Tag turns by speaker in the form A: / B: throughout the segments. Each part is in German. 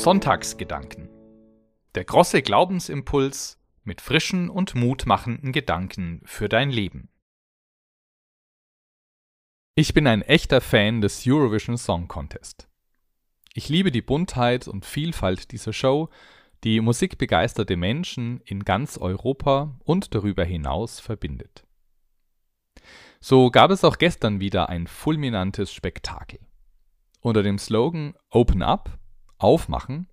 A: Sonntagsgedanken. Der große Glaubensimpuls mit frischen und mutmachenden Gedanken für dein Leben. Ich bin ein echter Fan des Eurovision Song Contest. Ich liebe die Buntheit und Vielfalt dieser Show, die musikbegeisterte Menschen in ganz Europa und darüber hinaus verbindet. So gab es auch gestern wieder ein fulminantes Spektakel. Unter dem Slogan Open Up, Aufmachen,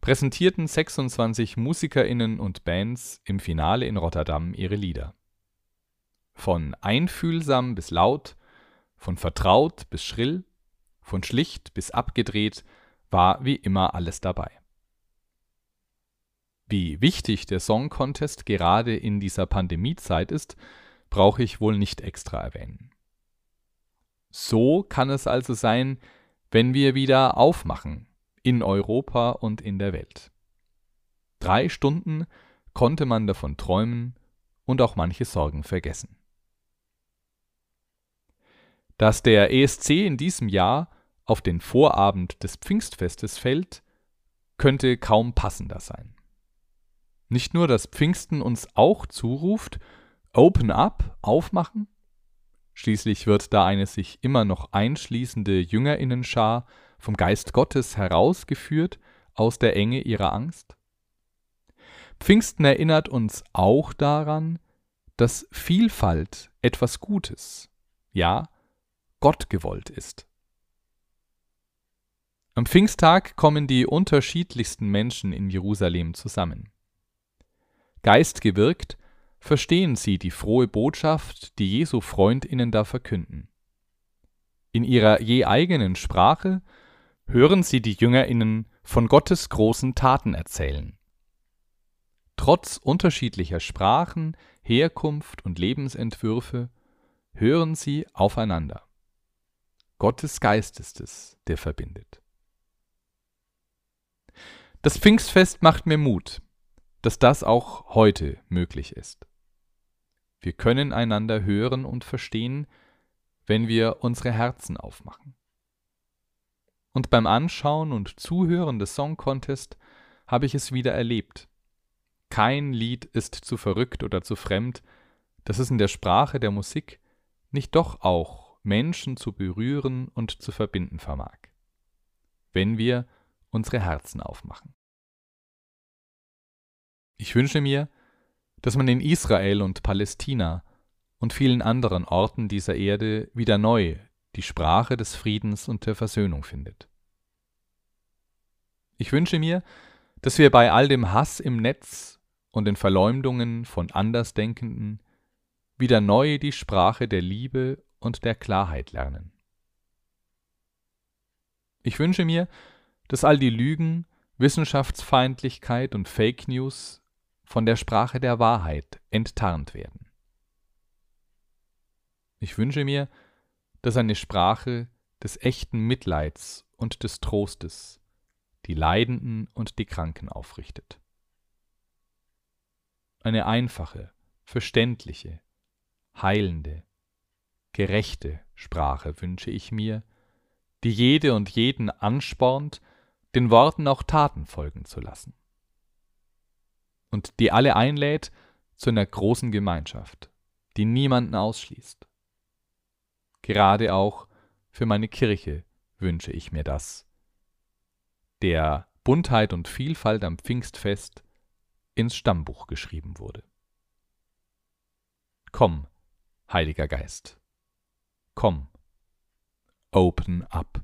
A: präsentierten 26 Musikerinnen und Bands im Finale in Rotterdam ihre Lieder. Von einfühlsam bis laut, von vertraut bis schrill, von schlicht bis abgedreht war wie immer alles dabei. Wie wichtig der Song Contest gerade in dieser Pandemiezeit ist, brauche ich wohl nicht extra erwähnen. So kann es also sein, wenn wir wieder aufmachen, in Europa und in der Welt. Drei Stunden konnte man davon träumen und auch manche Sorgen vergessen. Dass der ESC in diesem Jahr auf den Vorabend des Pfingstfestes fällt, könnte kaum passender sein. Nicht nur, dass Pfingsten uns auch zuruft, Open up, aufmachen, schließlich wird da eine sich immer noch einschließende Jüngerinnenschar vom Geist Gottes herausgeführt aus der Enge ihrer Angst. Pfingsten erinnert uns auch daran, dass Vielfalt etwas Gutes, ja, Gott gewollt ist. Am Pfingsttag kommen die unterschiedlichsten Menschen in Jerusalem zusammen. Geistgewirkt verstehen sie die frohe Botschaft, die Jesu Freundinnen da verkünden. In ihrer je eigenen Sprache hören sie die Jüngerinnen von Gottes großen Taten erzählen. Trotz unterschiedlicher Sprachen, Herkunft und Lebensentwürfe hören sie aufeinander. Gottes Geist ist es, der verbindet. Das Pfingstfest macht mir Mut, dass das auch heute möglich ist. Wir können einander hören und verstehen, wenn wir unsere Herzen aufmachen. Und beim Anschauen und Zuhören des Song Contest habe ich es wieder erlebt. Kein Lied ist zu verrückt oder zu fremd, dass es in der Sprache der Musik nicht doch auch Menschen zu berühren und zu verbinden vermag, wenn wir unsere Herzen aufmachen. Ich wünsche mir, dass man in Israel und Palästina und vielen anderen Orten dieser Erde wieder neu die Sprache des Friedens und der Versöhnung findet. Ich wünsche mir, dass wir bei all dem Hass im Netz und den Verleumdungen von Andersdenkenden wieder neu die Sprache der Liebe und der Klarheit lernen. Ich wünsche mir, dass all die Lügen, Wissenschaftsfeindlichkeit und Fake News von der Sprache der Wahrheit enttarnt werden. Ich wünsche mir, dass eine Sprache des echten Mitleids und des Trostes die Leidenden und die Kranken aufrichtet. Eine einfache, verständliche, heilende, gerechte Sprache wünsche ich mir, die jede und jeden anspornt, den Worten auch Taten folgen zu lassen. Und die alle einlädt zu einer großen Gemeinschaft, die niemanden ausschließt. Gerade auch für meine Kirche wünsche ich mir das, der Buntheit und Vielfalt am Pfingstfest ins Stammbuch geschrieben wurde. Komm, Heiliger Geist, komm, open up.